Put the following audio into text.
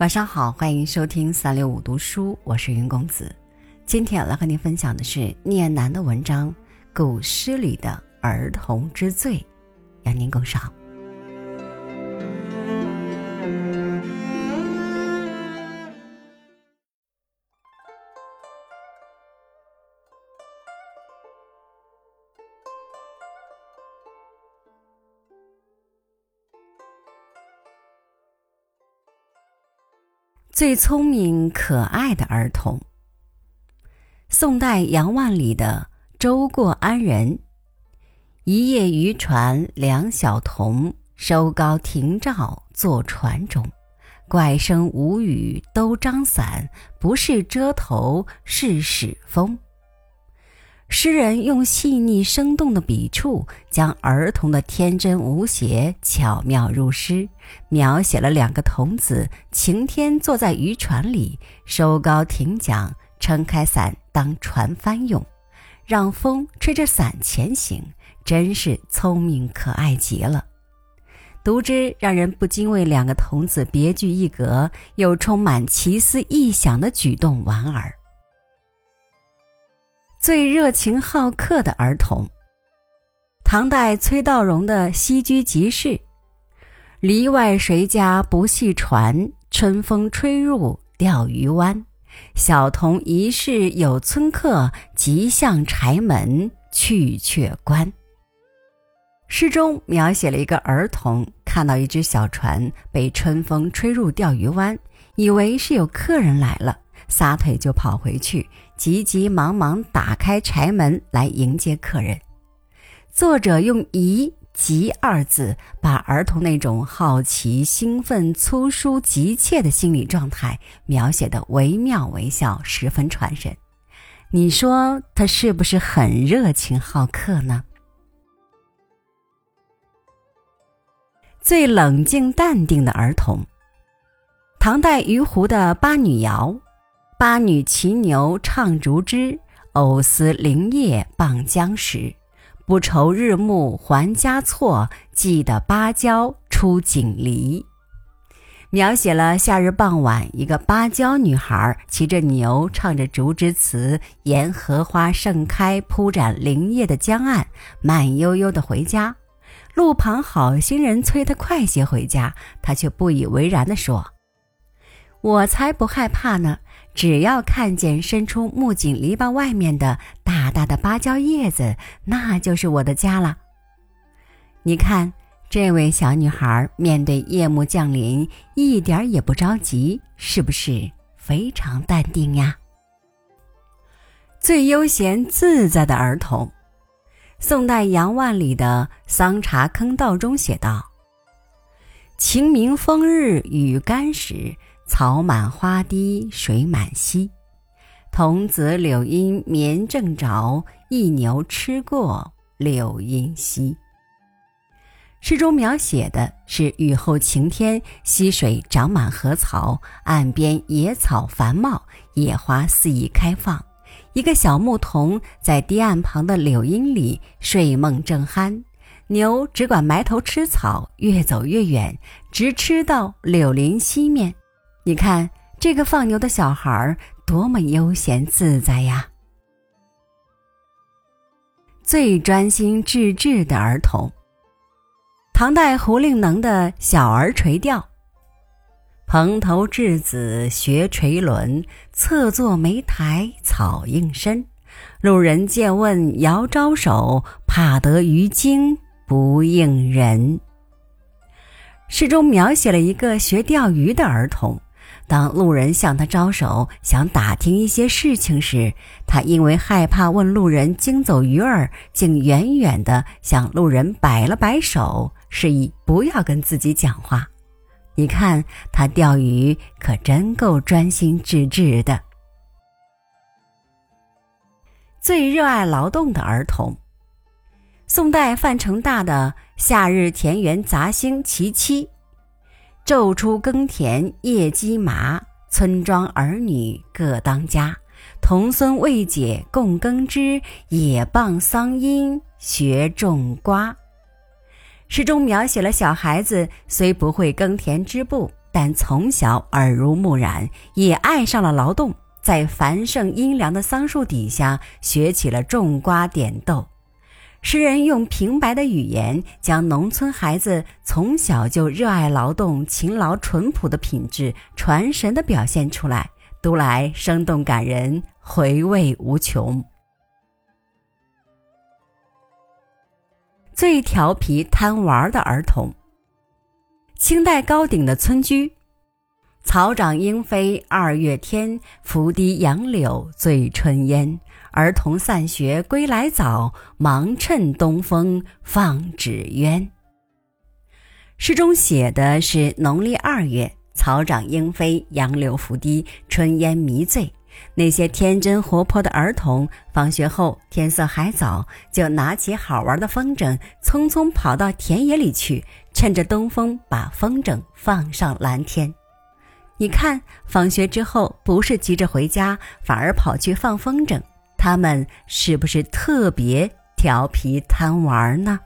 晚上好，欢迎收听三六五读书，我是云公子。今天来和您分享的是聂南的文章《古诗里的儿童之最》，邀您共赏。最聪明可爱的儿童。宋代杨万里的《舟过安仁》：一叶渔船两小童，收篙停棹坐船中。怪声无语都张伞，不是遮头是使风。诗人用细腻生动的笔触，将儿童的天真无邪巧妙入诗，描写了两个童子晴天坐在渔船里，收篙停桨，撑开伞当船帆用，让风吹着伞前行，真是聪明可爱极了。读之让人不禁为两个童子别具一格又充满奇思异想的举动莞尔。最热情好客的儿童。唐代崔道融的《西居集市》：篱外谁家不系船？春风吹入钓鱼湾。小童疑是有村客，急向柴门去却关。诗中描写了一个儿童看到一只小船被春风吹入钓鱼湾，以为是有客人来了。撒腿就跑回去，急急忙忙打开柴门来迎接客人。作者用“疑”“急”二字，把儿童那种好奇、兴奋、粗疏、急切的心理状态描写得惟妙惟肖，十分传神。你说他是不是很热情好客呢？最冷静淡定的儿童，唐代于湖的《八女谣》。八女骑牛唱竹枝，藕丝灵叶傍江时。不愁日暮还家错，记得芭蕉出锦梨。描写了夏日傍晚，一个芭蕉女孩骑着牛，唱着竹枝词，沿荷花盛开、铺展灵叶的江岸，慢悠悠地回家。路旁好心人催她快些回家，她却不以为然地说：“我才不害怕呢。”只要看见伸出木槿篱笆外面的大大的芭蕉叶子，那就是我的家了。你看，这位小女孩面对夜幕降临，一点也不着急，是不是非常淡定呀？最悠闲自在的儿童，宋代杨万里的《桑茶坑道》中写道：“晴明风日雨干时。”草满花低水满溪，童子柳阴眠正着，一牛吃过柳阴溪。诗中描写的是雨后晴天，溪水长满河草，岸边野草繁茂，野花肆意开放。一个小牧童在堤岸旁的柳荫里睡梦正酣，牛只管埋头吃草，越走越远，直吃到柳林西面。你看这个放牛的小孩儿多么悠闲自在呀！最专心致志的儿童。唐代胡令能的《小儿垂钓》：蓬头稚子学垂纶，侧坐莓苔草映身。路人借问遥招手，怕得鱼惊不应人。诗中描写了一个学钓鱼的儿童。当路人向他招手，想打听一些事情时，他因为害怕问路人惊走鱼儿，竟远远地向路人摆了摆手，示意不要跟自己讲话。你看他钓鱼可真够专心致志的。最热爱劳动的儿童，宋代范成大的《夏日田园杂兴·其七》。昼出耕田夜绩麻，村庄儿女各当家。童孙未解供耕织，也傍桑阴学种瓜。诗中描写了小孩子虽不会耕田织布，但从小耳濡目染，也爱上了劳动，在繁盛阴凉的桑树底下学起了种瓜点豆。诗人用平白的语言，将农村孩子从小就热爱劳动、勤劳淳朴的品质传神的表现出来，读来生动感人，回味无穷。最调皮贪玩的儿童。清代高鼎的村居，草长莺飞二月天，拂堤杨柳醉春烟。儿童散学归来早，忙趁东风放纸鸢。诗中写的是农历二月，草长莺飞，杨柳拂堤，春烟迷醉。那些天真活泼的儿童，放学后天色还早，就拿起好玩的风筝，匆匆跑到田野里去，趁着东风把风筝放上蓝天。你看，放学之后不是急着回家，反而跑去放风筝。他们是不是特别调皮贪玩呢？